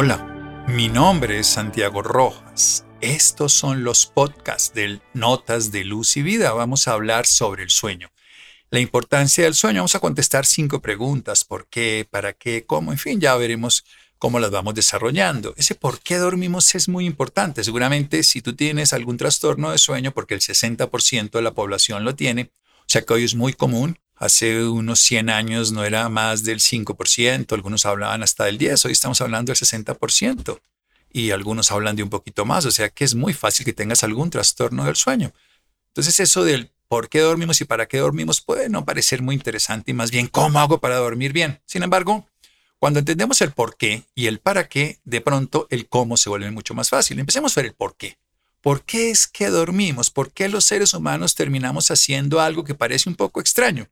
Hola, mi nombre es Santiago Rojas. Estos son los podcasts del Notas de Luz y Vida. Vamos a hablar sobre el sueño. La importancia del sueño. Vamos a contestar cinco preguntas. ¿Por qué? ¿Para qué? ¿Cómo? En fin, ya veremos cómo las vamos desarrollando. Ese por qué dormimos es muy importante. Seguramente si tú tienes algún trastorno de sueño, porque el 60% de la población lo tiene, o sea que hoy es muy común, Hace unos 100 años no era más del 5%, algunos hablaban hasta del 10%, hoy estamos hablando del 60% y algunos hablan de un poquito más, o sea que es muy fácil que tengas algún trastorno del sueño. Entonces eso del por qué dormimos y para qué dormimos puede no parecer muy interesante y más bien cómo hago para dormir bien. Sin embargo, cuando entendemos el por qué y el para qué, de pronto el cómo se vuelve mucho más fácil. Empecemos ver el por qué. ¿Por qué es que dormimos? ¿Por qué los seres humanos terminamos haciendo algo que parece un poco extraño?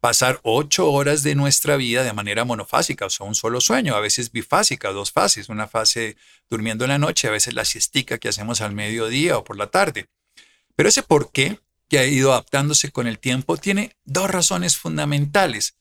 Pasar ocho horas de nuestra vida de manera monofásica, o sea, un solo sueño, a veces bifásica, dos fases, una fase durmiendo en la noche, a veces la siestica que hacemos al mediodía o por la tarde. Pero ese por qué, que ha ido adaptándose con el tiempo, tiene dos razones fundamentales.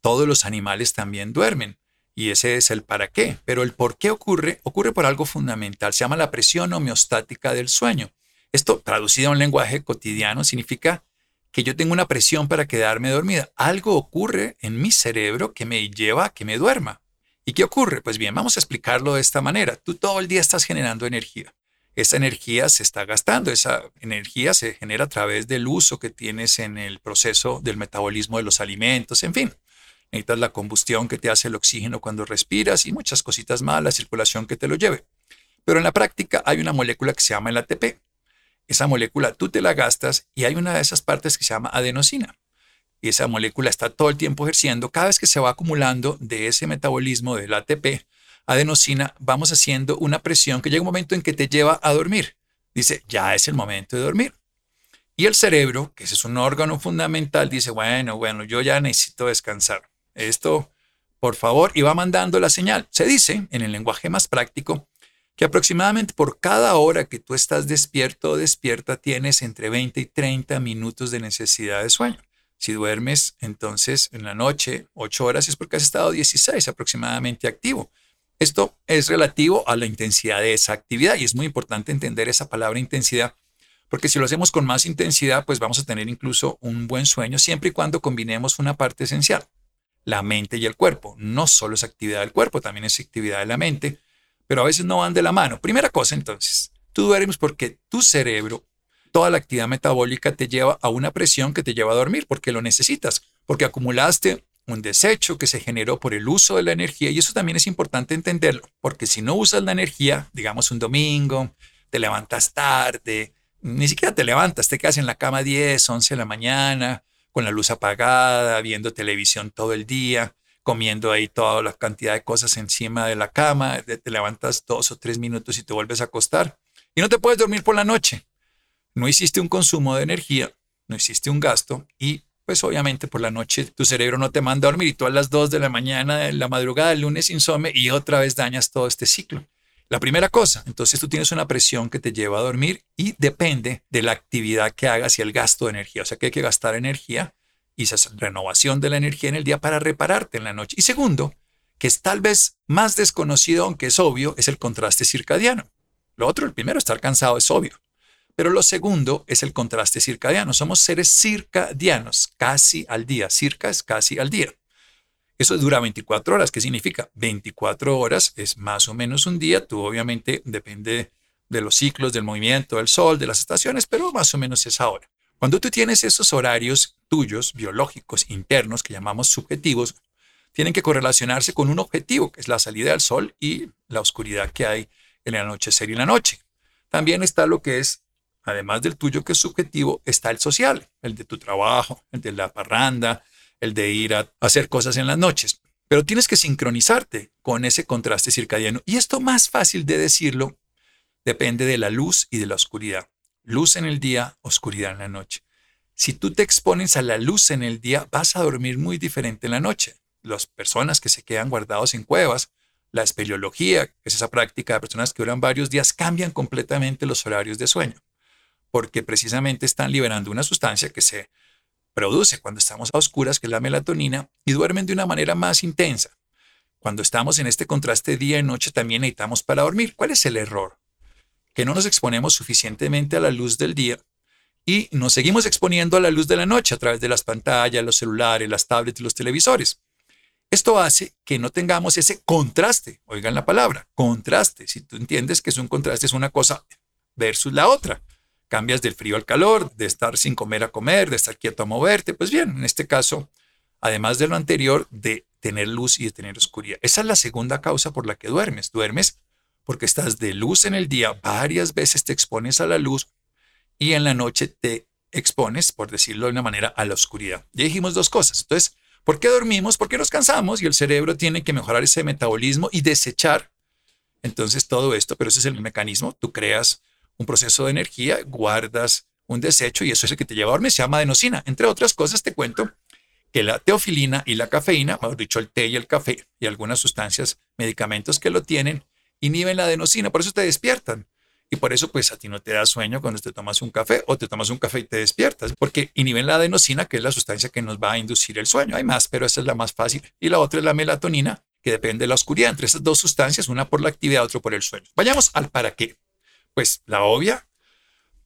Todos los animales también duermen, y ese es el para qué. Pero el por qué ocurre, ocurre por algo fundamental, se llama la presión homeostática del sueño. Esto, traducido a un lenguaje cotidiano, significa que yo tengo una presión para quedarme dormida. Algo ocurre en mi cerebro que me lleva a que me duerma. ¿Y qué ocurre? Pues bien, vamos a explicarlo de esta manera. Tú todo el día estás generando energía. Esa energía se está gastando, esa energía se genera a través del uso que tienes en el proceso del metabolismo de los alimentos, en fin. Necesitas la combustión que te hace el oxígeno cuando respiras y muchas cositas más, la circulación que te lo lleve. Pero en la práctica hay una molécula que se llama el ATP, esa molécula tú te la gastas y hay una de esas partes que se llama adenosina. Y esa molécula está todo el tiempo ejerciendo. Cada vez que se va acumulando de ese metabolismo del ATP, adenosina, vamos haciendo una presión que llega un momento en que te lleva a dormir. Dice, ya es el momento de dormir. Y el cerebro, que es un órgano fundamental, dice, bueno, bueno, yo ya necesito descansar. Esto, por favor, y va mandando la señal. Se dice, en el lenguaje más práctico, que aproximadamente por cada hora que tú estás despierto o despierta tienes entre 20 y 30 minutos de necesidad de sueño. Si duermes entonces en la noche 8 horas es porque has estado 16 aproximadamente activo. Esto es relativo a la intensidad de esa actividad y es muy importante entender esa palabra intensidad porque si lo hacemos con más intensidad pues vamos a tener incluso un buen sueño siempre y cuando combinemos una parte esencial, la mente y el cuerpo. No solo es actividad del cuerpo, también es actividad de la mente pero a veces no van de la mano. Primera cosa entonces, tú duermes porque tu cerebro, toda la actividad metabólica te lleva a una presión que te lleva a dormir porque lo necesitas, porque acumulaste un desecho que se generó por el uso de la energía y eso también es importante entenderlo, porque si no usas la energía, digamos un domingo, te levantas tarde, ni siquiera te levantas, te quedas en la cama 10, 11 de la mañana, con la luz apagada, viendo televisión todo el día, comiendo ahí toda la cantidad de cosas encima de la cama, te levantas dos o tres minutos y te vuelves a acostar y no te puedes dormir por la noche. No hiciste un consumo de energía, no hiciste un gasto y pues obviamente por la noche tu cerebro no te manda a dormir y tú a las dos de la mañana, de la madrugada del lunes insome y otra vez dañas todo este ciclo. La primera cosa, entonces tú tienes una presión que te lleva a dormir y depende de la actividad que hagas y el gasto de energía. O sea que hay que gastar energía y renovación de la energía en el día para repararte en la noche. Y segundo, que es tal vez más desconocido, aunque es obvio, es el contraste circadiano. Lo otro, el primero, estar cansado es obvio. Pero lo segundo es el contraste circadiano. Somos seres circadianos, casi al día. Circa es casi al día. Eso dura 24 horas. ¿Qué significa? 24 horas es más o menos un día. Tú obviamente depende de los ciclos, del movimiento del sol, de las estaciones, pero más o menos es ahora. Cuando tú tienes esos horarios tuyos, biológicos, internos, que llamamos subjetivos, tienen que correlacionarse con un objetivo, que es la salida del sol y la oscuridad que hay en el anochecer y la noche. También está lo que es, además del tuyo que es subjetivo, está el social, el de tu trabajo, el de la parranda, el de ir a hacer cosas en las noches. Pero tienes que sincronizarte con ese contraste circadiano. Y esto más fácil de decirlo depende de la luz y de la oscuridad luz en el día, oscuridad en la noche. Si tú te expones a la luz en el día, vas a dormir muy diferente en la noche. Las personas que se quedan guardados en cuevas, la espeleología, que es esa práctica de personas que duran varios días, cambian completamente los horarios de sueño, porque precisamente están liberando una sustancia que se produce cuando estamos a oscuras, que es la melatonina, y duermen de una manera más intensa. cuando estamos en este contraste día y noche también necesitamos para dormir. ¿Cuál es el error? Que no nos exponemos suficientemente a la luz del día y nos seguimos exponiendo a la luz de la noche a través de las pantallas, los celulares, las tablets y los televisores. Esto hace que no tengamos ese contraste, oigan la palabra, contraste. Si tú entiendes que es un contraste, es una cosa versus la otra. Cambias del frío al calor, de estar sin comer a comer, de estar quieto a moverte. Pues bien, en este caso, además de lo anterior, de tener luz y de tener oscuridad. Esa es la segunda causa por la que duermes. Duermes porque estás de luz en el día, varias veces te expones a la luz y en la noche te expones, por decirlo de una manera, a la oscuridad. Ya dijimos dos cosas. Entonces, ¿por qué dormimos? Porque nos cansamos y el cerebro tiene que mejorar ese metabolismo y desechar. Entonces, todo esto, pero ese es el mecanismo. Tú creas un proceso de energía, guardas un desecho y eso es el que te lleva a dormir. Se llama adenosina. Entre otras cosas, te cuento que la teofilina y la cafeína, mejor dicho, el té y el café y algunas sustancias, medicamentos que lo tienen, inhiben la adenosina, por eso te despiertan. Y por eso, pues a ti no te da sueño cuando te tomas un café o te tomas un café y te despiertas, porque inhiben la adenosina, que es la sustancia que nos va a inducir el sueño. Hay más, pero esa es la más fácil. Y la otra es la melatonina, que depende de la oscuridad. Entre esas dos sustancias, una por la actividad, otra por el sueño. Vayamos al para qué. Pues la obvia,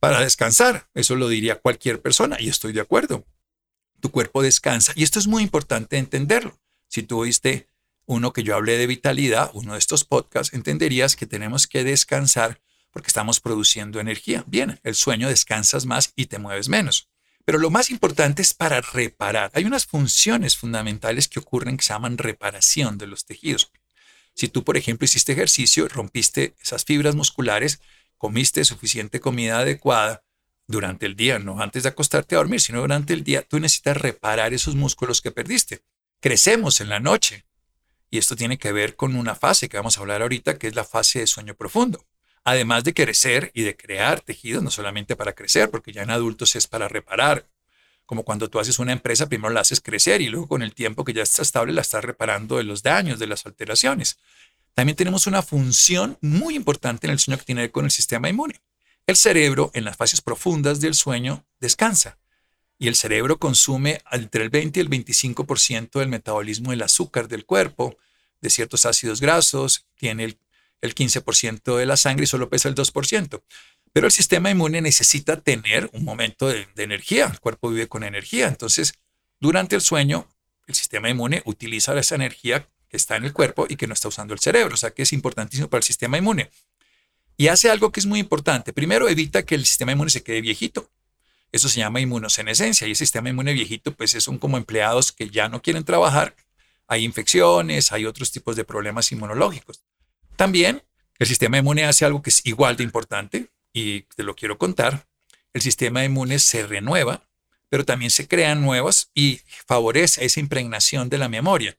para descansar. Eso lo diría cualquier persona y estoy de acuerdo. Tu cuerpo descansa y esto es muy importante entenderlo. Si tú oíste uno que yo hablé de vitalidad, uno de estos podcasts, entenderías que tenemos que descansar porque estamos produciendo energía. Bien, el sueño descansas más y te mueves menos. Pero lo más importante es para reparar. Hay unas funciones fundamentales que ocurren que se llaman reparación de los tejidos. Si tú, por ejemplo, hiciste ejercicio, rompiste esas fibras musculares, comiste suficiente comida adecuada durante el día, no antes de acostarte a dormir, sino durante el día, tú necesitas reparar esos músculos que perdiste. Crecemos en la noche y esto tiene que ver con una fase que vamos a hablar ahorita, que es la fase de sueño profundo además de crecer y de crear tejidos, no solamente para crecer, porque ya en adultos es para reparar. Como cuando tú haces una empresa, primero la haces crecer y luego con el tiempo que ya está estable la estás reparando de los daños, de las alteraciones. También tenemos una función muy importante en el sueño que tiene con el sistema inmune. El cerebro en las fases profundas del sueño descansa y el cerebro consume entre el 20 y el 25% del metabolismo del azúcar del cuerpo, de ciertos ácidos grasos, tiene el el 15% de la sangre y solo pesa el 2%. Pero el sistema inmune necesita tener un momento de, energía. El cuerpo vive con energía. Entonces, durante el sueño, el sistema inmune utiliza esa energía que está en el cuerpo y que no está usando el cerebro. O sea que es importantísimo para el sistema inmune. Y hace algo que es muy importante. Primero, evita que el sistema inmune se quede viejito. Eso se llama inmunosenescencia. Y el sistema inmune viejito, pues son como empleados que ya no quieren trabajar. Hay infecciones, hay otros tipos de problemas inmunológicos. También el sistema inmune hace algo que es igual de importante y te lo quiero contar. El sistema inmune se renueva, pero también se crean nuevos y favorece esa impregnación de la memoria.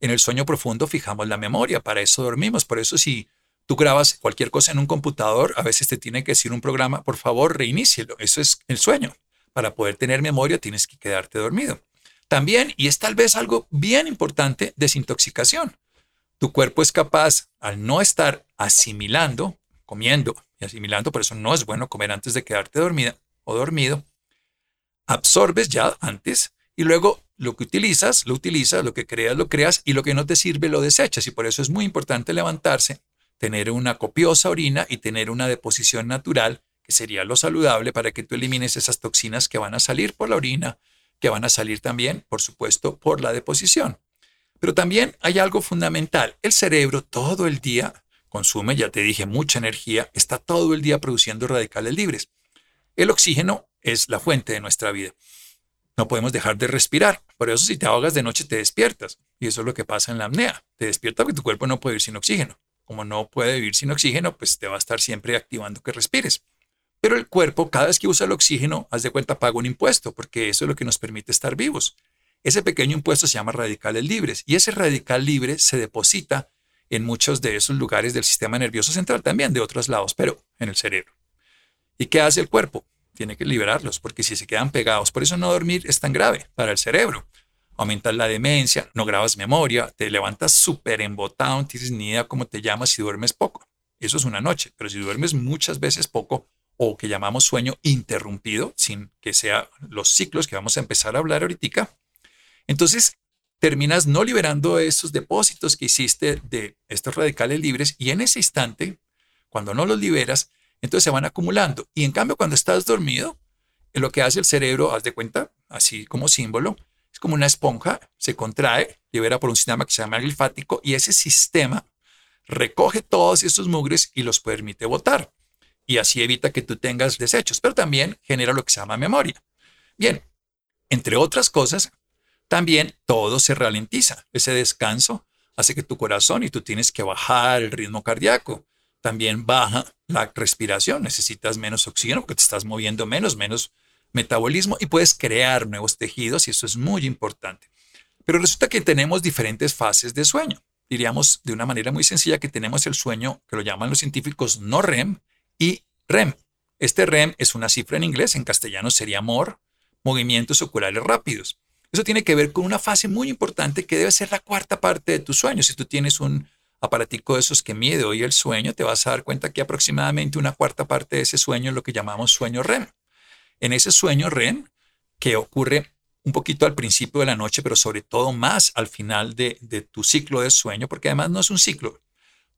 En el sueño profundo fijamos la memoria, para eso dormimos. Por eso si tú grabas cualquier cosa en un computador, a veces te tiene que decir un programa, por favor, reinícielo. Eso es el sueño. Para poder tener memoria tienes que quedarte dormido. También, y es tal vez algo bien importante, desintoxicación. Tu cuerpo es capaz, al no estar asimilando, comiendo y asimilando, por eso no es bueno comer antes de quedarte dormida o dormido, absorbes ya antes y luego lo que utilizas, lo utilizas, lo que creas, lo creas y lo que no te sirve, lo desechas. Y por eso es muy importante levantarse, tener una copiosa orina y tener una deposición natural, que sería lo saludable para que tú elimines esas toxinas que van a salir por la orina, que van a salir también, por supuesto, por la deposición. Pero también hay algo fundamental. El cerebro todo el día consume, ya te dije, mucha energía, está todo el día produciendo radicales libres. El oxígeno es la fuente de nuestra vida. No podemos dejar de respirar. Por eso si te ahogas de noche te despiertas. Y eso es lo que pasa en la apnea. Te despierta porque tu cuerpo no puede vivir sin oxígeno. Como no puede vivir sin oxígeno, pues te va a estar siempre activando que respires. Pero el cuerpo, cada vez que usa el oxígeno, haz de cuenta, paga un impuesto, porque eso es lo que nos permite estar vivos. Ese pequeño impuesto se llama radicales libres y ese radical libre se deposita en muchos de esos lugares del sistema nervioso central, también de otros lados, pero en el cerebro. ¿Y qué hace el cuerpo? Tiene que liberarlos, porque si se quedan pegados, por eso no dormir es tan grave para el cerebro. Aumentas la demencia, no grabas memoria, te levantas súper embotado, no tienes ni idea cómo te llamas si duermes poco. Eso es una noche, pero si duermes muchas veces poco o que llamamos sueño interrumpido, sin que sea los ciclos que vamos a empezar a hablar ahorita, entonces, terminas no liberando esos depósitos que hiciste de estos radicales libres y en ese instante, cuando no los liberas, entonces se van acumulando. Y en cambio, cuando estás dormido, lo que hace el cerebro, haz de cuenta, así como símbolo, es como una esponja, se contrae, libera por un sistema que se llama linfático y ese sistema recoge todos estos mugres y los permite botar. Y así evita que tú tengas desechos, pero también genera lo que se llama memoria. Bien, entre otras cosas, también todo se ralentiza. Ese descanso hace que tu corazón y tú tienes que bajar el ritmo cardíaco. También baja la respiración, necesitas menos oxígeno porque te estás moviendo menos, menos metabolismo y puedes crear nuevos tejidos y eso es muy importante. Pero resulta que tenemos diferentes fases de sueño. Diríamos de una manera muy sencilla que tenemos el sueño que lo llaman los científicos no REM y REM. Este REM es una cifra en inglés, en castellano sería MOR, movimientos oculares rápidos. Eso tiene que ver con una fase muy importante que debe ser la cuarta parte de tu sueño. Si tú tienes un aparatico de esos que mide hoy el sueño, te vas a dar cuenta que aproximadamente una cuarta parte de ese sueño es lo que llamamos sueño REM. En ese sueño REM, que ocurre un poquito al principio de la noche, pero sobre todo más al final de, tu ciclo de sueño, porque además no es un ciclo.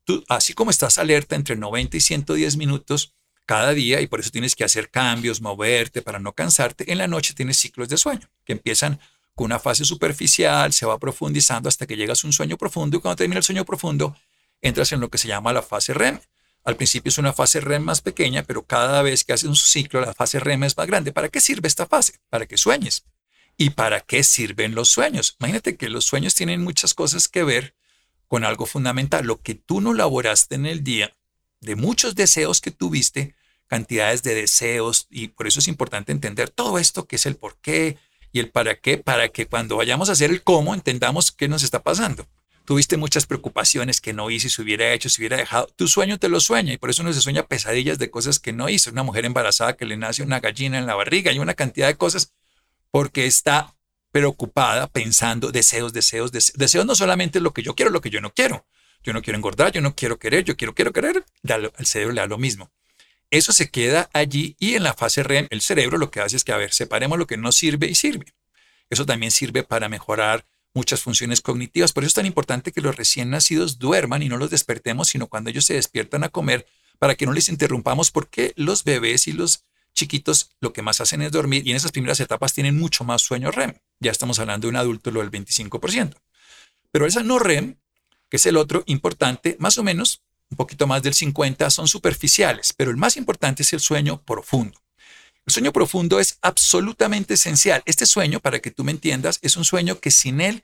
Tú, así como estás alerta entre 90 y 110 minutos cada día, y por eso tienes que hacer cambios, moverte para no cansarte, en la noche tienes ciclos de sueño que empiezan con una fase superficial, se va profundizando hasta que llegas a un sueño profundo y cuando termina el sueño profundo, entras en lo que se llama la fase REM. Al principio es una fase REM más pequeña, pero cada vez que haces un ciclo, la fase REM es más grande. ¿Para qué sirve esta fase? Para que sueñes. ¿Y para qué sirven los sueños? Imagínate que los sueños tienen muchas cosas que ver con algo fundamental. Lo que tú no elaboraste en el día, de muchos deseos que tuviste, cantidades de deseos, y por eso es importante entender todo esto, que es el por qué, y el para qué, para que cuando vayamos a hacer el cómo entendamos qué nos está pasando. Tuviste muchas preocupaciones que no hice, si hubiera hecho, si hubiera dejado. Tu sueño te lo sueña y por eso no se sueña pesadillas de cosas que no hizo. Una mujer embarazada que le nace una gallina en la barriga y una cantidad de cosas porque está preocupada pensando deseos, deseos, deseos. Deseos no solamente lo que yo quiero, lo que yo no quiero. Yo no quiero engordar, yo no quiero querer, yo quiero, quiero querer. El cerebro le da lo mismo. Eso se queda allí y en la fase REM el cerebro lo que hace es que, a ver, separemos lo que no sirve y sirve. Eso también sirve para mejorar muchas funciones cognitivas. Por eso es tan importante que los recién nacidos duerman y no los despertemos, sino cuando ellos se despiertan a comer, para que no les interrumpamos, porque los bebés y los chiquitos lo que más hacen es dormir y en esas primeras etapas tienen mucho más sueño REM. Ya estamos hablando de un adulto, lo del 25%. Pero esa no REM, que es el otro importante, más o menos un poquito más del 50 son superficiales, pero el más importante es el sueño profundo. El sueño profundo es absolutamente esencial. Este sueño, para que tú me entiendas, es un sueño que sin él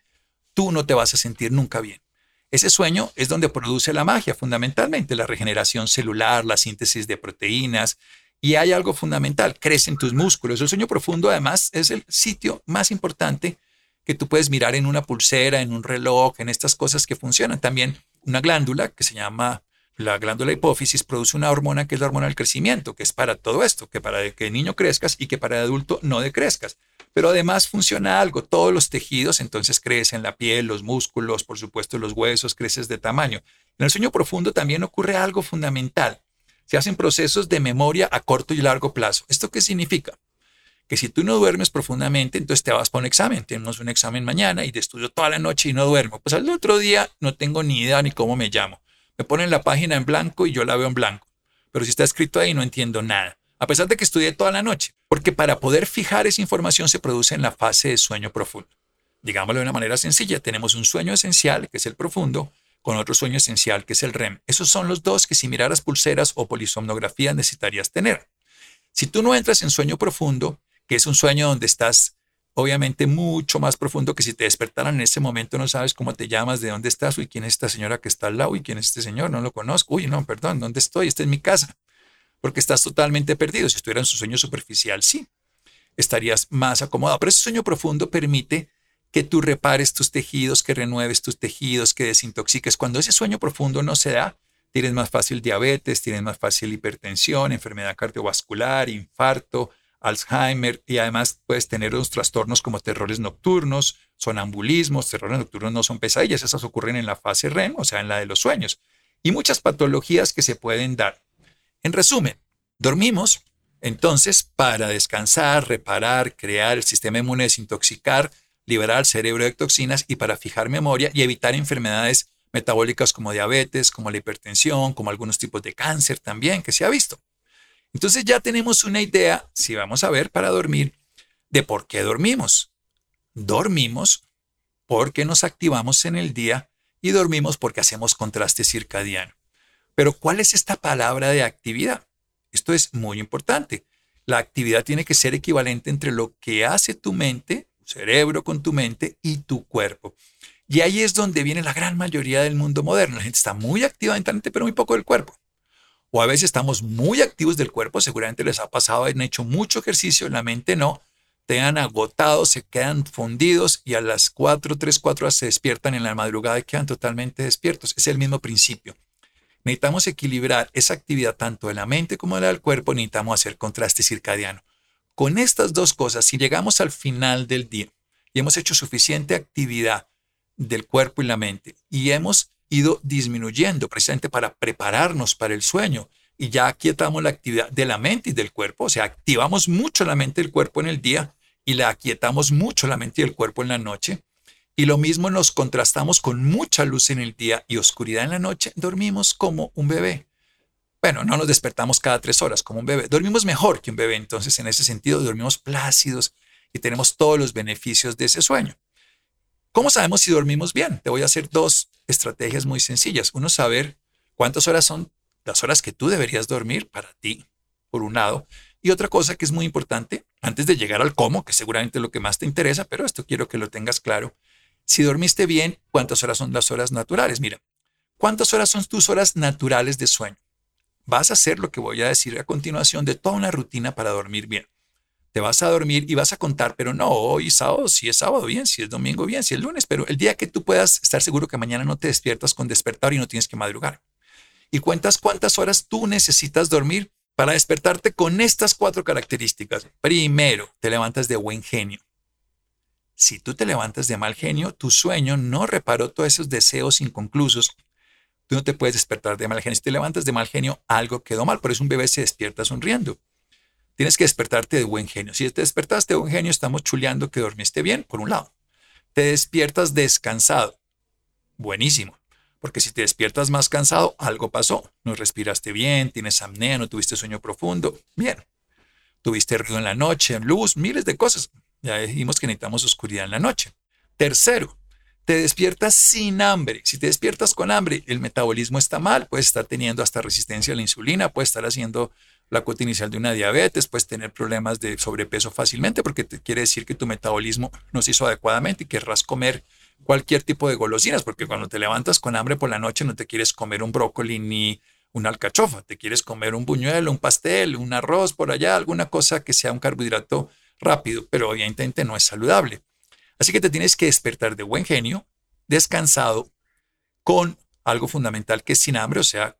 tú no te vas a sentir nunca bien. Ese sueño es donde produce la magia, fundamentalmente, la regeneración celular, la síntesis de proteínas. Y hay algo fundamental, crecen tus músculos. El sueño profundo, además, es el sitio más importante que tú puedes mirar en una pulsera, en un reloj, en estas cosas que funcionan. También una glándula que se llama la glándula hipófisis produce una hormona que es la hormona del crecimiento, que es para todo esto, que para que el niño crezcas y que para el adulto no decrezcas. Pero además funciona algo, todos los tejidos entonces crecen, la piel, los músculos, por supuesto los huesos, creces de tamaño. En el sueño profundo también ocurre algo fundamental. Se hacen procesos de memoria a corto y largo plazo. ¿Esto qué significa? Que si tú no duermes profundamente, entonces te vas para un examen. Tenemos un examen mañana y te estudio toda la noche y no duermo. Pues al otro día no tengo ni idea ni cómo me llamo. Me ponen la página en blanco y yo la veo en blanco. Pero si está escrito ahí no entiendo nada. A pesar de que estudié toda la noche. Porque para poder fijar esa información se produce en la fase de sueño profundo. Digámoslo de una manera sencilla. Tenemos un sueño esencial, que es el profundo, con otro sueño esencial, que es el REM. Esos son los dos que si miraras pulseras o polisomnografía necesitarías tener. Si tú no entras en sueño profundo, que es un sueño donde estás obviamente mucho más profundo que si te despertaran en ese momento, no sabes cómo te llamas, de dónde estás, uy, quién es esta señora que está al lado, quién es este señor, no lo conozco, uy, no, perdón, ¿dónde estoy? Esta es mi casa, porque estás totalmente perdido. Si estuviera en su sueño superficial, sí, estarías más acomodado, pero ese sueño profundo permite que tú repares tus tejidos, que renueves tus tejidos, que desintoxiques. Cuando ese sueño profundo no se da, tienes más fácil diabetes, tienes más fácil hipertensión, enfermedad cardiovascular, infarto, Alzheimer y además puedes tener unos trastornos como terrores nocturnos, sonambulismos, terrores nocturnos no son pesadillas, esas ocurren en la fase REM, o sea, en la de los sueños, y muchas patologías que se pueden dar. En resumen, dormimos entonces para descansar, reparar, crear el sistema inmune, desintoxicar, liberar al cerebro de toxinas y para fijar memoria y evitar enfermedades metabólicas como diabetes, como la hipertensión, como algunos tipos de cáncer también que se ha visto. Entonces ya tenemos una idea, si vamos a ver para dormir, de por qué dormimos. Dormimos porque nos activamos en el día y dormimos porque hacemos contraste circadiano. Pero ¿cuál es esta palabra de actividad? Esto es muy importante. La actividad tiene que ser equivalente entre lo que hace tu mente, tu cerebro con tu mente y tu cuerpo. Y ahí es donde viene la gran mayoría del mundo moderno. La gente está muy activa mentalmente, pero muy poco del cuerpo. O a veces estamos muy activos del cuerpo, seguramente les ha pasado, han hecho mucho ejercicio, la mente no, te han agotado, se quedan fundidos y a las 4, 3, 4 horas se despiertan en la madrugada y quedan totalmente despiertos. Es el mismo principio. Necesitamos equilibrar esa actividad tanto de la mente como de la del cuerpo, necesitamos hacer contraste circadiano. Con estas dos cosas, si llegamos al final del día y hemos hecho suficiente actividad del cuerpo y la mente y hemos ido disminuyendo precisamente para prepararnos para el sueño y ya aquietamos la actividad de la mente y del cuerpo, o sea, activamos mucho la mente y el cuerpo en el día y la aquietamos mucho la mente y el cuerpo en la noche, y lo mismo nos contrastamos con mucha luz en el día y oscuridad en la noche, dormimos como un bebé. Bueno, no nos despertamos cada tres horas como un bebé. Dormimos mejor que un bebé, entonces en ese sentido dormimos plácidos y tenemos todos los beneficios de ese sueño. ¿Cómo sabemos si dormimos bien? Te voy a hacer dos estrategias muy sencillas. Uno, saber cuántas horas son las horas que tú deberías dormir para ti, por un lado. Y otra cosa que es muy importante, antes de llegar al cómo, que seguramente es lo que más te interesa, pero esto quiero que lo tengas claro, si dormiste bien, ¿cuántas horas son las horas naturales? Mira, ¿cuántas horas son tus horas naturales de sueño? Vas a hacer lo que voy a decir a continuación de toda una rutina para dormir bien. Te vas a dormir y vas a contar, pero no, hoy sábado, si es sábado bien, si es domingo bien, si es lunes, pero el día que tú puedas estar seguro que mañana no te despiertas con despertar y no tienes que madrugar. Y cuentas cuántas horas tú necesitas dormir para despertarte con estas cuatro características. Primero, te levantas de buen genio. Si tú te levantas de mal genio, tu sueño no reparó todos esos deseos inconclusos. Tú no te puedes despertar de mal genio. Si te levantas de mal genio, algo quedó mal. Por eso un bebé se despierta sonriendo. Tienes que despertarte de buen genio. Si te despertaste de buen genio, estamos chuleando que dormiste bien, por un lado. Te despiertas descansado. Buenísimo. Porque si te despiertas más cansado, algo pasó. No respiraste bien, tienes apnea, no tuviste sueño profundo. Bien. Tuviste ruido en la noche, luz, miles de cosas. Ya dijimos que necesitamos oscuridad en la noche. Tercero, te despiertas sin hambre. Si te despiertas con hambre, el metabolismo está mal, puedes estar teniendo hasta resistencia a la insulina, puedes estar haciendo la cuota inicial de una diabetes, puedes tener problemas de sobrepeso fácilmente porque te quiere decir que tu metabolismo no se hizo adecuadamente y querrás comer cualquier tipo de golosinas, porque cuando te levantas con hambre por la noche no te quieres comer un brócoli ni una alcachofa, te quieres comer un buñuelo, un pastel, un arroz por allá, alguna cosa que sea un carbohidrato rápido, pero obviamente no es saludable. Así que te tienes que despertar de buen genio, descansado, con algo fundamental que es sin hambre, o sea,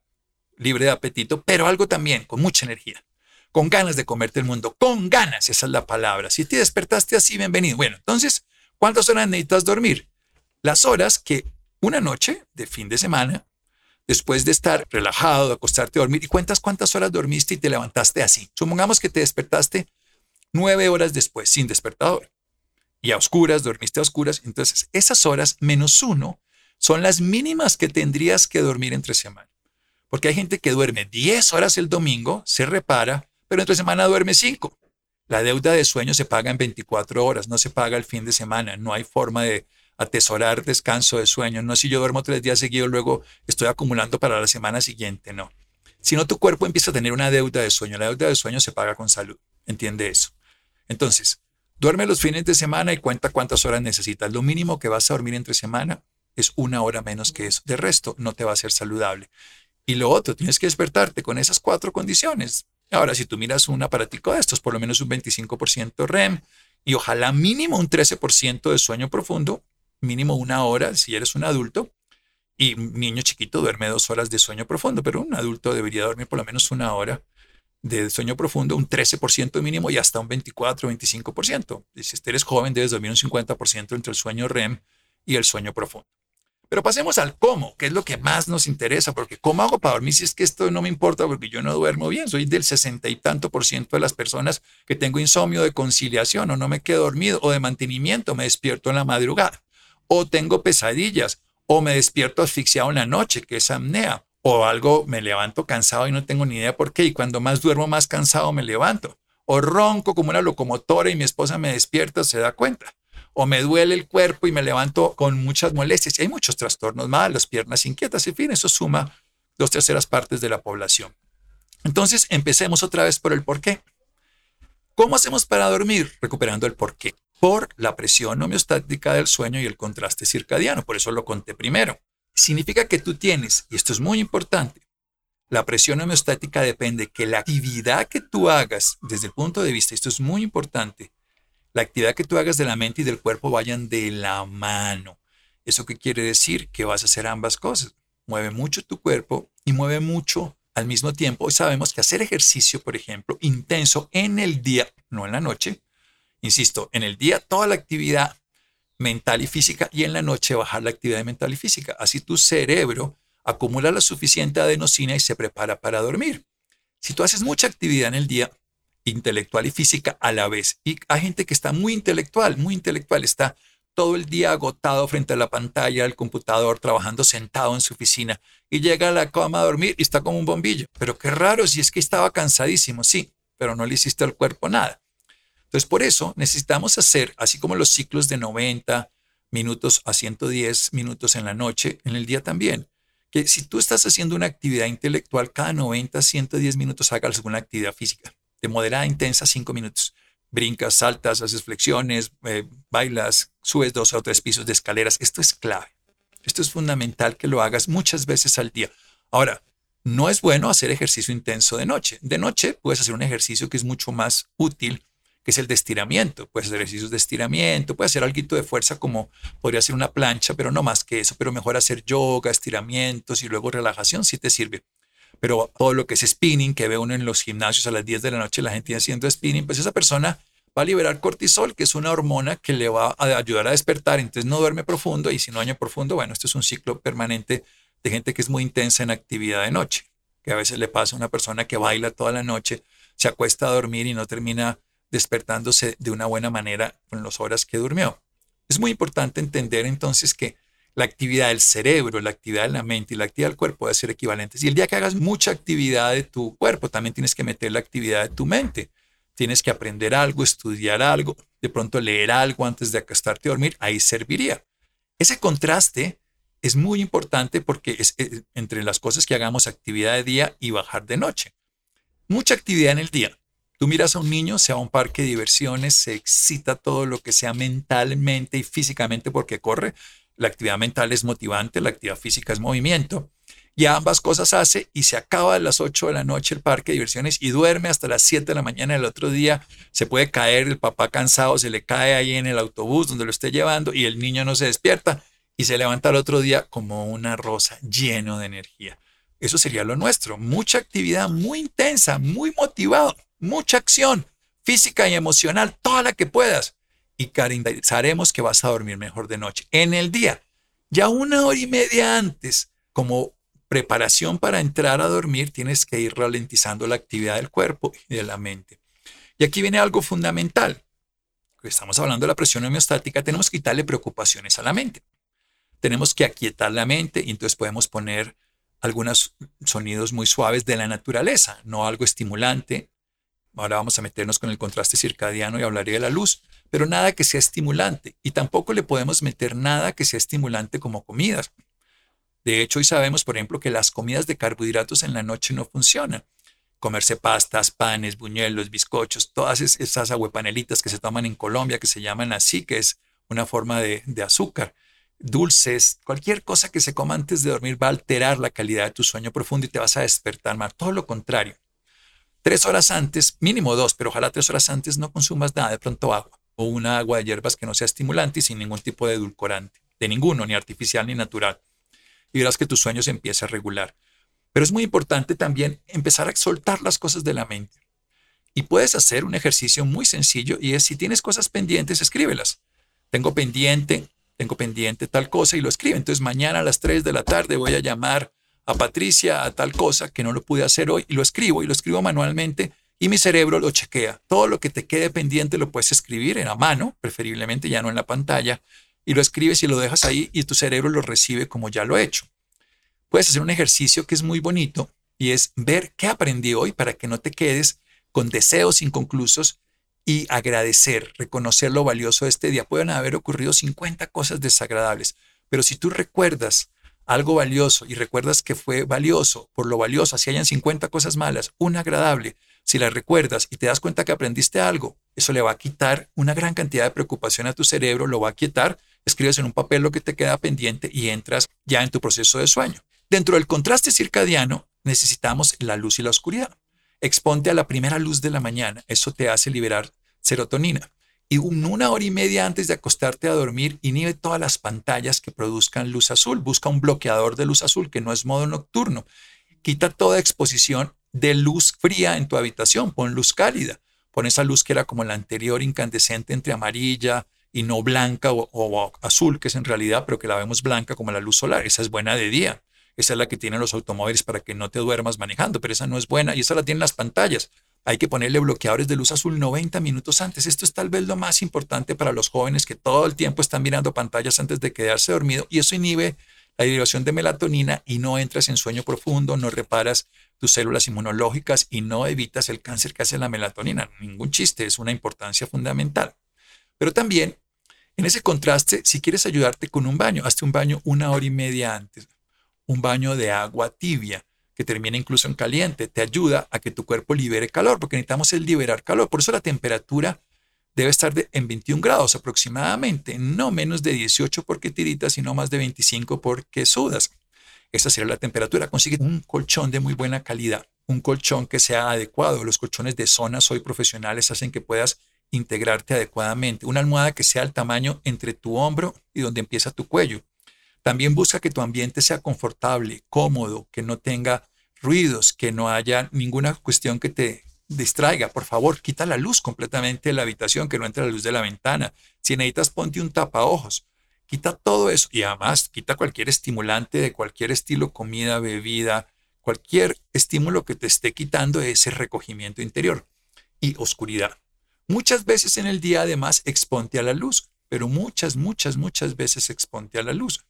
libre de apetito, pero algo también con mucha energía, con ganas de comerte el mundo, con ganas, esa es la palabra. Si te despertaste así, bienvenido. Bueno, entonces, ¿cuántas horas necesitas dormir? Las horas que una noche de fin de semana, después de estar relajado, de acostarte a dormir, y cuentas cuántas horas dormiste y te levantaste así. Supongamos que te despertaste nueve horas después, sin despertador. Y a oscuras, dormiste a oscuras. Entonces, esas horas menos uno son las mínimas que tendrías que dormir entre semana. Porque hay gente que duerme 10 horas el domingo, se repara, pero entre semana duerme 5. La deuda de sueño se paga en 24 horas, no se paga el fin de semana. No hay forma de atesorar descanso de sueño. No si yo duermo tres días seguidos, luego estoy acumulando para la semana siguiente. No. Si no, tu cuerpo empieza a tener una deuda de sueño. La deuda de sueño se paga con salud. Entiende eso. Entonces, duerme los fines de semana y cuenta cuántas horas necesitas. Lo mínimo que vas a dormir entre semana es una hora menos que eso. De resto, no te va a ser saludable. Y lo otro, tienes que despertarte con esas cuatro condiciones. Ahora, si tú miras un aparatico de estos, por lo menos un 25% REM y ojalá mínimo un 13% de sueño profundo, mínimo una hora si eres un adulto. Y un niño chiquito duerme dos horas de sueño profundo, pero un adulto debería dormir por lo menos una hora de sueño profundo, un 13% mínimo y hasta un 24 25%. Y si eres joven, debes dormir un 50% entre el sueño REM y el sueño profundo. Pero pasemos al cómo, que es lo que más nos interesa, porque ¿cómo hago para dormir si es que esto no me importa porque yo no duermo bien? Soy del sesenta y tanto por ciento de las personas que tengo insomnio de conciliación o no me quedo dormido o de mantenimiento, me despierto en la madrugada. O tengo pesadillas o me despierto asfixiado en la noche, que es apnea o algo me levanto cansado y no tengo ni idea por qué y cuando más duermo más cansado me levanto. O ronco como una locomotora y mi esposa me despierta, se da cuenta o me duele el cuerpo y me levanto con muchas molestias. Y hay muchos trastornos más, las piernas inquietas, en fin, eso suma dos terceras partes de la población. Entonces, empecemos otra vez por el por qué. ¿Cómo hacemos para dormir? Recuperando el por qué. Por la presión homeostática del sueño y el contraste circadiano. Por eso lo conté primero. Significa que tú tienes, y esto es muy importante, la presión homeostática depende que la actividad que tú hagas desde el punto de vista, esto es muy importante, la actividad que tú hagas de la mente y del cuerpo vayan de la mano. ¿Eso qué quiere decir? Que vas a hacer ambas cosas. Mueve mucho tu cuerpo y mueve mucho al mismo tiempo. Hoy sabemos que hacer ejercicio, por ejemplo, intenso en el día, no en la noche, insisto, en el día toda la actividad mental y física y en la noche bajar la actividad mental y física. Así tu cerebro acumula la suficiente adenosina y se prepara para dormir. Si tú haces mucha actividad en el día, intelectual y física a la vez. Y hay gente que está muy intelectual, muy intelectual, está todo el día agotado frente a la pantalla del computador, trabajando sentado en su oficina y llega a la cama a dormir y está como un bombillo. Pero qué raro, si es que estaba cansadísimo, sí, pero no le hiciste al cuerpo nada. Entonces, por eso necesitamos hacer, así como los ciclos de 90 minutos a 110 minutos en la noche, en el día también, que si tú estás haciendo una actividad intelectual, cada 90, 110 minutos hagas alguna actividad física de moderada intensa, cinco minutos. Brincas, saltas, haces flexiones, eh, bailas, subes dos o tres pisos de escaleras. Esto es clave. Esto es fundamental que lo hagas muchas veces al día. Ahora, no es bueno hacer ejercicio intenso de noche. De noche puedes hacer un ejercicio que es mucho más útil, que es el de estiramiento. Puedes hacer ejercicios de estiramiento, puedes hacer algo de fuerza como podría ser una plancha, pero no más que eso. Pero mejor hacer yoga, estiramientos y luego relajación si te sirve pero todo lo que es spinning, que ve uno en los gimnasios a las 10 de la noche, la gente haciendo spinning, pues esa persona va a liberar cortisol, que es una hormona que le va a ayudar a despertar, entonces no duerme profundo y si no duerme profundo, bueno, esto es un ciclo permanente de gente que es muy intensa en actividad de noche, que a veces le pasa a una persona que baila toda la noche, se acuesta a dormir y no termina despertándose de una buena manera con las horas que durmió. Es muy importante entender entonces que la actividad del cerebro, la actividad de la mente y la actividad del cuerpo deben ser equivalentes. Y el día que hagas mucha actividad de tu cuerpo, también tienes que meter la actividad de tu mente. Tienes que aprender algo, estudiar algo, de pronto leer algo antes de acostarte a dormir, ahí serviría. Ese contraste es muy importante porque es, entre las cosas que hagamos actividad de día y bajar de noche. Mucha actividad en el día. Tú miras a un niño, se va a un parque de diversiones, se excita todo lo que sea mentalmente y físicamente porque corre, la actividad mental es motivante, la actividad física es movimiento. Y ambas cosas hace y se acaba a las 8 de la noche el parque de diversiones y duerme hasta las 7 de la mañana del otro día. Se puede caer, el papá cansado se le cae ahí en el autobús donde lo esté llevando y el niño no se despierta y se levanta el otro día como una rosa lleno de energía. Eso sería lo nuestro. Mucha actividad muy intensa, muy motivado, mucha acción física y emocional, toda la que puedas y garantizaremos que vas a dormir mejor de noche. En el día, ya una hora y media antes, como preparación para entrar a dormir, tienes que ir ralentizando la actividad del cuerpo y de la mente. Y aquí viene algo fundamental. Estamos hablando de la presión homeostática, tenemos que quitarle preocupaciones a la mente. Tenemos que aquietar la mente y entonces podemos poner algunos sonidos muy suaves de la naturaleza, no algo estimulante. Ahora vamos a meternos con el contraste circadiano y hablaré de la luz, pero nada que sea estimulante. Y tampoco le podemos meter nada que sea estimulante como comidas. De hecho, hoy sabemos, por ejemplo, que las comidas de carbohidratos en la noche no funcionan. Comerse pastas, panes, buñuelos, bizcochos, todas esas aguepanelitas que se toman en Colombia, que se llaman así, que es una forma de, de azúcar, dulces, cualquier cosa que se coma antes de dormir va a alterar la calidad de tu sueño profundo y te vas a despertar mal. Todo lo contrario. Tres horas antes, mínimo dos, pero ojalá tres horas antes no consumas nada, de pronto agua o una agua de hierbas que no sea estimulante y sin ningún tipo de edulcorante, de ninguno, ni artificial ni natural. Y verás que tu sueño se empieza a regular. Pero es muy importante también empezar a soltar las cosas de la mente. Y puedes hacer un ejercicio muy sencillo y es si tienes cosas pendientes, escríbelas. Tengo pendiente tengo pendiente tal cosa y lo escribe. Entonces mañana a las 3 de la tarde voy a llamar a Patricia a tal cosa que no lo pude hacer hoy y lo escribo y lo escribo manualmente y mi cerebro lo chequea. Todo lo que te quede pendiente lo puedes escribir en la mano, preferiblemente ya no en la pantalla, y lo escribes y lo dejas ahí y tu cerebro lo recibe como ya lo he hecho. Puedes hacer un ejercicio que es muy bonito y es ver qué aprendí hoy para que no te quedes con deseos inconclusos y agradecer, reconocer lo valioso de este día. Pueden haber ocurrido 50 cosas desagradables, pero si tú recuerdas algo valioso y recuerdas que fue valioso, por lo valioso, si hayan 50 cosas malas, una agradable, si la recuerdas y te das cuenta que aprendiste algo, eso le va a quitar una gran cantidad de preocupación a tu cerebro, lo va a quitar, escribes en un papel lo que te queda pendiente y entras ya en tu proceso de sueño. Dentro del contraste circadiano necesitamos la luz y la oscuridad. Exponte a la primera luz de la mañana, eso te hace liberar serotonina. Y una hora y media antes de acostarte a dormir, inhibe todas las pantallas que produzcan luz azul. Busca un bloqueador de luz azul que no es modo nocturno. Quita toda exposición de luz fría en tu habitación. Pon luz cálida. Pon esa luz que era como la anterior, incandescente entre amarilla y no blanca o, azul, que es en realidad, pero que la vemos blanca como la luz solar. Esa es buena de día. Esa es la que tienen los automóviles para que no te duermas manejando, pero esa no es buena y esa la tienen las pantallas. Hay que ponerle bloqueadores de luz azul 90 minutos antes. Esto es tal vez lo más importante para los jóvenes que todo el tiempo están mirando pantallas antes de quedarse dormido y eso inhibe la derivación de melatonina y no entras en sueño profundo, no reparas tus células inmunológicas y no evitas el cáncer que hace la melatonina. Ningún chiste, es una importancia fundamental. Pero también, en ese contraste, si quieres ayudarte con un baño, hazte un baño una hora y media antes un baño de agua tibia que termina incluso en caliente, te ayuda a que tu cuerpo libere calor, porque necesitamos el liberar calor. Por eso la temperatura debe estar en 21 grados aproximadamente, no menos de 18 porque tiritas, sino más de 25 porque sudas. Esa sería la temperatura. Consigue un colchón de muy buena calidad, un colchón que sea adecuado. Los colchones de zonas hoy profesionales hacen que puedas integrarte adecuadamente. Una almohada que sea el tamaño entre tu hombro y donde empieza tu cuello. También busca que tu ambiente sea confortable, cómodo, que no tenga ruidos, que no haya ninguna cuestión que te distraiga. Por favor, quita la luz completamente de la habitación, que no entre la luz de la ventana. Si necesitas, ponte un tapaojos. Quita todo eso y además quita cualquier estimulante de cualquier estilo, comida, bebida, cualquier estímulo que te esté quitando ese recogimiento interior y oscuridad. Muchas veces en el día además exponte a la luz, pero muchas, muchas, muchas veces exponte a la luz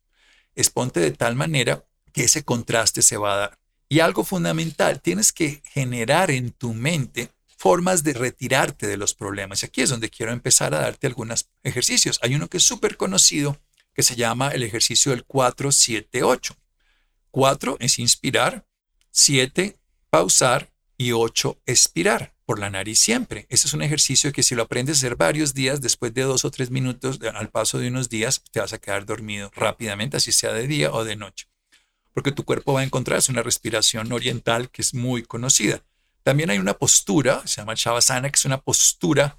exponte de tal manera que ese contraste se va a dar. Y algo fundamental, tienes que generar en tu mente formas de retirarte de los problemas. Y aquí es donde quiero empezar a darte algunos ejercicios. Hay uno que es súper conocido que se llama el ejercicio del 4-7-8. 4 es inspirar, 7 pausar y 8 expirar por la nariz siempre. Ese es un ejercicio que si lo aprendes a hacer varios días, después de dos o tres minutos, al paso de unos días, te vas a quedar dormido rápidamente, así sea de día o de noche. Porque tu cuerpo va a encontrarse una respiración oriental que es muy conocida. También hay una postura, se llama Shavasana, que es una postura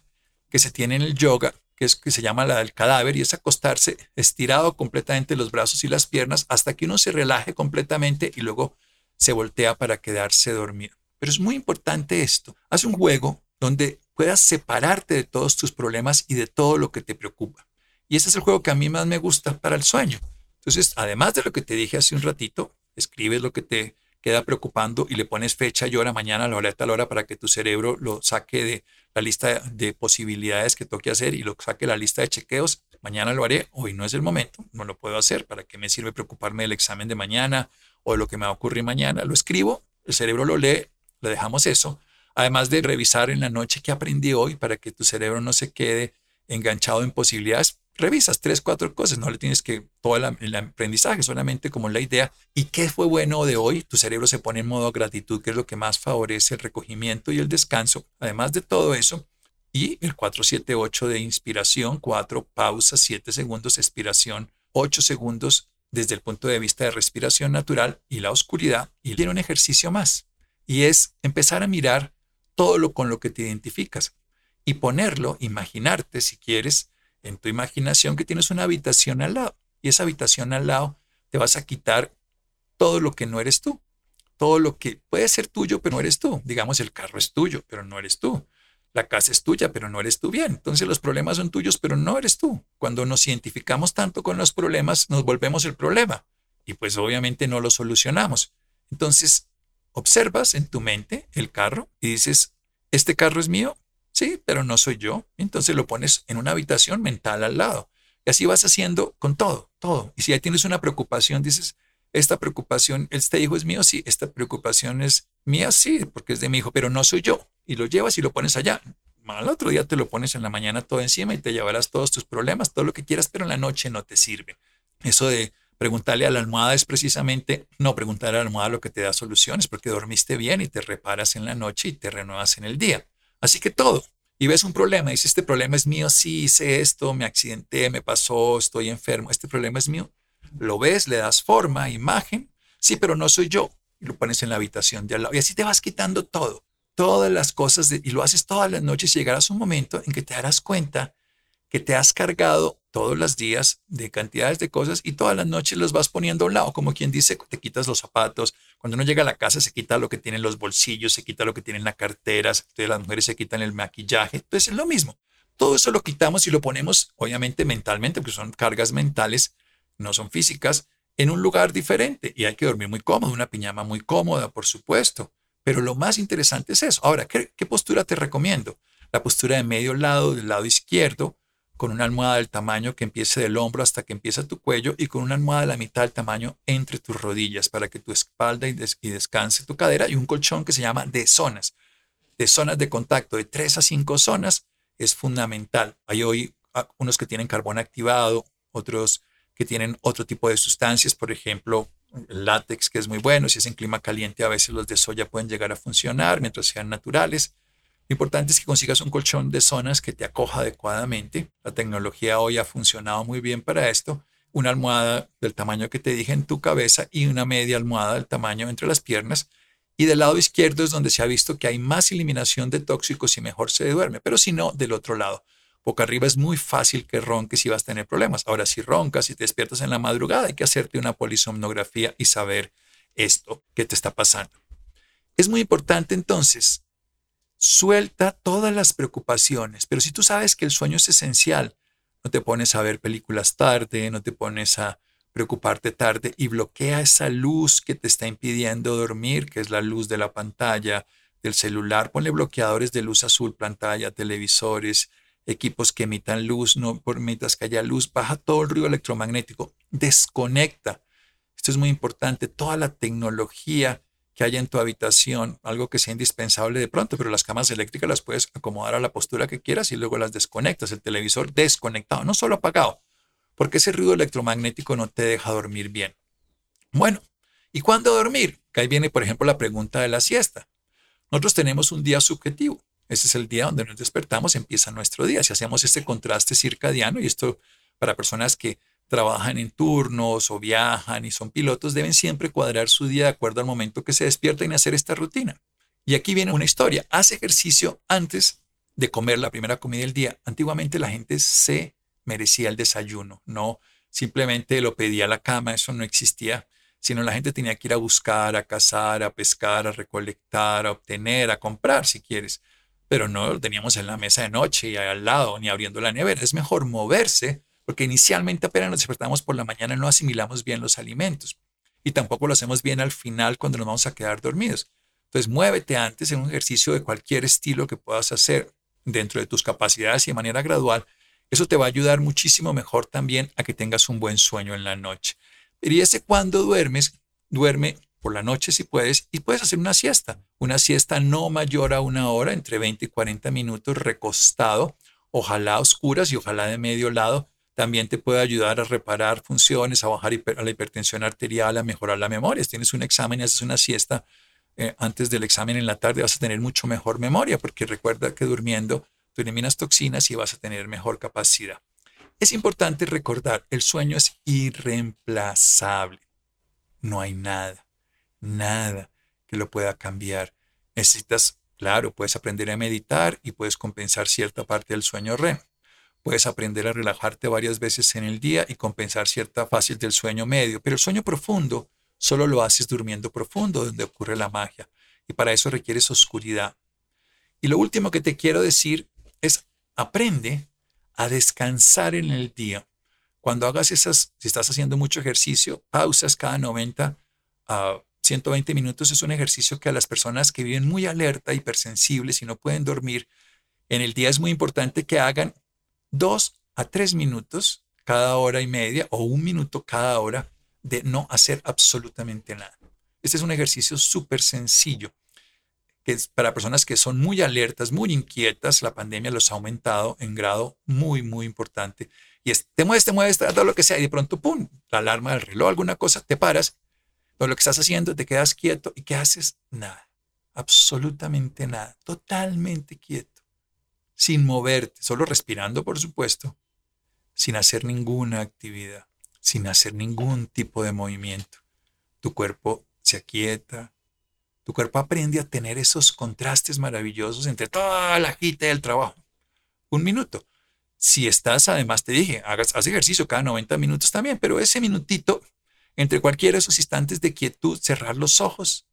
que se tiene en el yoga, que, es, que se llama la del cadáver, y es acostarse estirado completamente los brazos y las piernas hasta que uno se relaje completamente y luego se voltea para quedarse dormido. Pero es muy importante esto. Haz un juego donde puedas separarte de todos tus problemas y de todo lo que te preocupa. Y ese es el juego que a mí más me gusta para el sueño. Entonces, además de lo que te dije hace un ratito, escribes lo que te queda preocupando y le pones fecha y hora mañana a la hora tal hora para que tu cerebro lo saque de la lista de posibilidades que toque hacer y lo saque de la lista de chequeos. Mañana lo haré, hoy no es el momento, no lo puedo hacer. ¿Para qué me sirve preocuparme del examen de mañana o de lo que me va a ocurrir mañana? Lo escribo, el cerebro lo lee, le dejamos eso, además de revisar en la noche qué aprendí hoy para que tu cerebro no se quede enganchado en posibilidades. Revisas tres, cuatro cosas, no le tienes que todo el, aprendizaje, solamente como la idea. ¿Y qué fue bueno de hoy? Tu cerebro se pone en modo gratitud, que es lo que más favorece el recogimiento y el descanso. Además de todo eso, y el 478 de inspiración, 4 pausa, 7 segundos, expiración, 8 segundos desde el punto de vista de respiración natural y la oscuridad. Y tiene un ejercicio más y es empezar a mirar todo lo con lo que te identificas y ponerlo, imaginarte si quieres, en tu imaginación que tienes una habitación al lado y esa habitación al lado te vas a quitar todo lo que no eres tú, todo lo que puede ser tuyo, pero no eres tú. Digamos, el carro es tuyo, pero no eres tú. La casa es tuya, pero no eres tú bien. Entonces los problemas son tuyos, pero no eres tú. Cuando nos identificamos tanto con los problemas, nos volvemos el problema. Y pues obviamente no lo solucionamos. Entonces, observas en tu mente el carro y dices, ¿este carro es mío? Sí, pero no soy yo. Entonces lo pones en una habitación mental al lado. Y así vas haciendo con todo, todo. Y si ya tienes una preocupación, dices, esta preocupación, este hijo es mío, sí, esta preocupación es mía, sí, porque es de mi hijo, pero no soy yo. Y lo llevas y lo pones allá. Al otro día te lo pones en la mañana todo encima y te llevarás todos tus problemas, todo lo que quieras, pero en la noche no te sirve. Eso de preguntarle a la almohada es precisamente no preguntarle a la almohada lo que te da soluciones, porque dormiste bien y te reparas en la noche y te renuevas en el día. Así que todo. Y ves un problema, dices, este problema es mío, sí, hice esto, me accidenté, me pasó, estoy enfermo, este problema es mío. Lo ves, le das forma, imagen, sí, pero no soy yo. Y lo pones en la habitación de al lado. Y así te vas quitando todo todas las cosas y lo haces todas las noches y llegarás a un momento en que te darás cuenta que te has cargado todos los días de cantidades de cosas y todas las noches los vas poniendo a un lado, como quien dice, te quitas los zapatos, cuando uno llega a la casa se quita lo que tiene en los bolsillos, se quita lo que tiene en la cartera, las mujeres se quitan el maquillaje, entonces es lo mismo. Todo eso lo quitamos y lo ponemos, obviamente mentalmente, porque son cargas mentales, no son físicas, en un lugar diferente y hay que dormir muy cómodo, una piñama muy cómoda, por supuesto. Pero lo más interesante es eso. Ahora, ¿qué, postura te recomiendo? La postura de medio lado, del lado izquierdo, con una almohada del tamaño que empiece del hombro hasta que empieza tu cuello y con una almohada de la mitad del tamaño entre tus rodillas para que tu espalda y, descanse tu cadera y un colchón que se llama de zonas, de zonas de contacto, de tres a cinco zonas, es fundamental. Hay hoy ah, unos que tienen carbón activado, otros que tienen otro tipo de sustancias, por ejemplo, látex, que es muy bueno. Si es en clima caliente, a veces los de soya pueden llegar a funcionar mientras sean naturales. Importante es que consigas un colchón de zonas que te acoja adecuadamente. La tecnología hoy ha funcionado muy bien para esto. Una almohada del tamaño que te dije en tu cabeza y una media almohada del tamaño entre las piernas. Y del lado izquierdo es donde se ha visto que hay más eliminación de tóxicos y mejor se duerme, pero si no, del otro lado boca arriba es muy fácil que ronques y vas a tener problemas. Ahora, si roncas y te despiertas en la madrugada, hay que hacerte una polisomnografía y saber esto que te está pasando. Es muy importante entonces, suelta todas las preocupaciones, pero si tú sabes que el sueño es esencial, no te pones a ver películas tarde, no te pones a preocuparte tarde y bloquea esa luz que te está impidiendo dormir, que es la luz de la pantalla, del celular. Ponle bloqueadores de luz azul, pantalla, televisores, equipos que emitan luz, no permitas que haya luz, baja todo el ruido electromagnético, desconecta. Esto es muy importante, toda la tecnología que haya en tu habitación, algo que sea indispensable de pronto, pero las camas eléctricas las puedes acomodar a la postura que quieras y luego las desconectas. El televisor desconectado, no solo apagado, porque ese ruido electromagnético no te deja dormir bien. Bueno, ¿y cuándo dormir? Que ahí viene, por ejemplo, la pregunta de la siesta. Nosotros tenemos un día subjetivo. Ese es el día donde nos despertamos, empieza nuestro día. Si hacemos este contraste circadiano, y esto para personas que trabajan en turnos o viajan y son pilotos, deben siempre cuadrar su día de acuerdo al momento que se despiertan y hacer esta rutina. Y aquí viene una historia. Haz ejercicio antes de comer la primera comida del día. Antiguamente la gente se merecía el desayuno, no simplemente lo pedía a la cama, eso no existía, sino la gente tenía que ir a buscar, a cazar, a pescar, a recolectar, a obtener, a comprar si quieres pero no lo teníamos en la mesa de noche y al lado, ni abriendo la nevera. Es mejor moverse, porque inicialmente apenas nos despertamos por la mañana no asimilamos bien los alimentos y tampoco lo hacemos bien al final cuando nos vamos a quedar dormidos. Entonces, muévete antes en un ejercicio de cualquier estilo que puedas hacer dentro de tus capacidades y de manera gradual. Eso te va a ayudar muchísimo mejor también a que tengas un buen sueño en la noche. Y ese cuando duermes, duerme por la noche si puedes y puedes hacer una siesta, una siesta no mayor a una hora, entre 20 y 40 minutos recostado, ojalá oscuras y ojalá de medio lado. También te puede ayudar a reparar funciones, a bajar la hipertensión arterial, a mejorar la memoria. Si tienes un examen y haces una siesta eh, antes del examen en la tarde, vas a tener mucho mejor memoria, porque recuerda que durmiendo tú eliminas toxinas y vas a tener mejor capacidad. Es importante recordar, el sueño es irreemplazable. No hay nada nada que lo pueda cambiar. Necesitas, claro, puedes aprender a meditar y puedes compensar cierta parte del sueño REM. Puedes aprender a relajarte varias veces en el día y compensar cierta fase del sueño medio, pero el sueño profundo solo lo haces durmiendo profundo, donde ocurre la magia. Y para eso requieres oscuridad. Y lo último que te quiero decir es aprende a descansar en el día. Cuando hagas esas, si estás haciendo mucho ejercicio, pausas cada 90 a 120 minutos es un ejercicio que a las personas que viven muy alerta, hipersensibles y no pueden dormir, en el día es muy importante que hagan dos a tres minutos cada hora y media o un minuto cada hora de no hacer absolutamente nada. Este es un ejercicio súper sencillo que es para personas que son muy alertas, muy inquietas. La pandemia los ha aumentado en grado muy, muy importante. Y es, te mueves, te mueves, todo lo que sea, y de pronto, ¡pum!, la alarma del reloj, alguna cosa, te paras, pero lo que estás haciendo, te quedas quieto y ¿qué haces? Nada, absolutamente nada, totalmente quieto, sin moverte, solo respirando, por supuesto, sin hacer ninguna actividad, sin hacer ningún tipo de movimiento. Tu cuerpo se aquieta, tu cuerpo aprende a tener esos contrastes maravillosos entre toda la agita del trabajo. Un minuto. Si estás, además te dije, hagas, haz ejercicio cada 90 minutos también, pero ese minutito, entre cualquiera de esos instantes de quietud, cerrar los ojos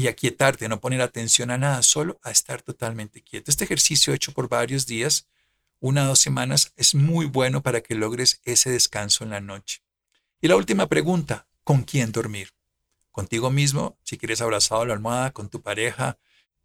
y aquietarte, no poner atención a nada, solo a estar totalmente quieto. Este ejercicio hecho por varios días una o dos semanas es muy bueno para que logres ese descanso en la noche. Y la última pregunta, ¿con quién dormir? Contigo mismo, si quieres abrazado a la almohada, con tu pareja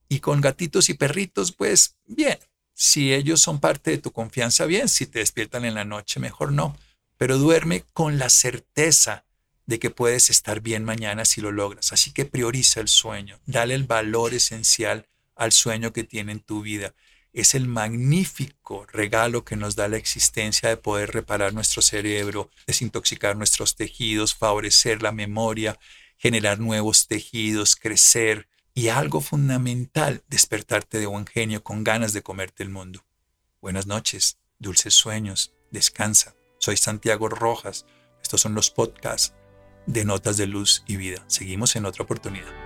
y con gatitos y perritos, pues bien. Si ellos son parte de tu confianza, bien. Si te despiertan en la noche, mejor no. Pero duerme con la certeza de que puedes estar bien mañana si lo logras. Así que prioriza el sueño. Dale el valor esencial al sueño que tiene en tu vida es el magnífico regalo que nos da la existencia de poder reparar nuestro cerebro, desintoxicar nuestros tejidos, favorecer la memoria, generar nuevos tejidos, crecer y algo fundamental, despertarte de buen genio con ganas de comerte el mundo. Buenas noches, dulces sueños, descansa. Soy Santiago Rojas. Estos son los podcasts de Notas de Luz y Vida. Seguimos en otra oportunidad.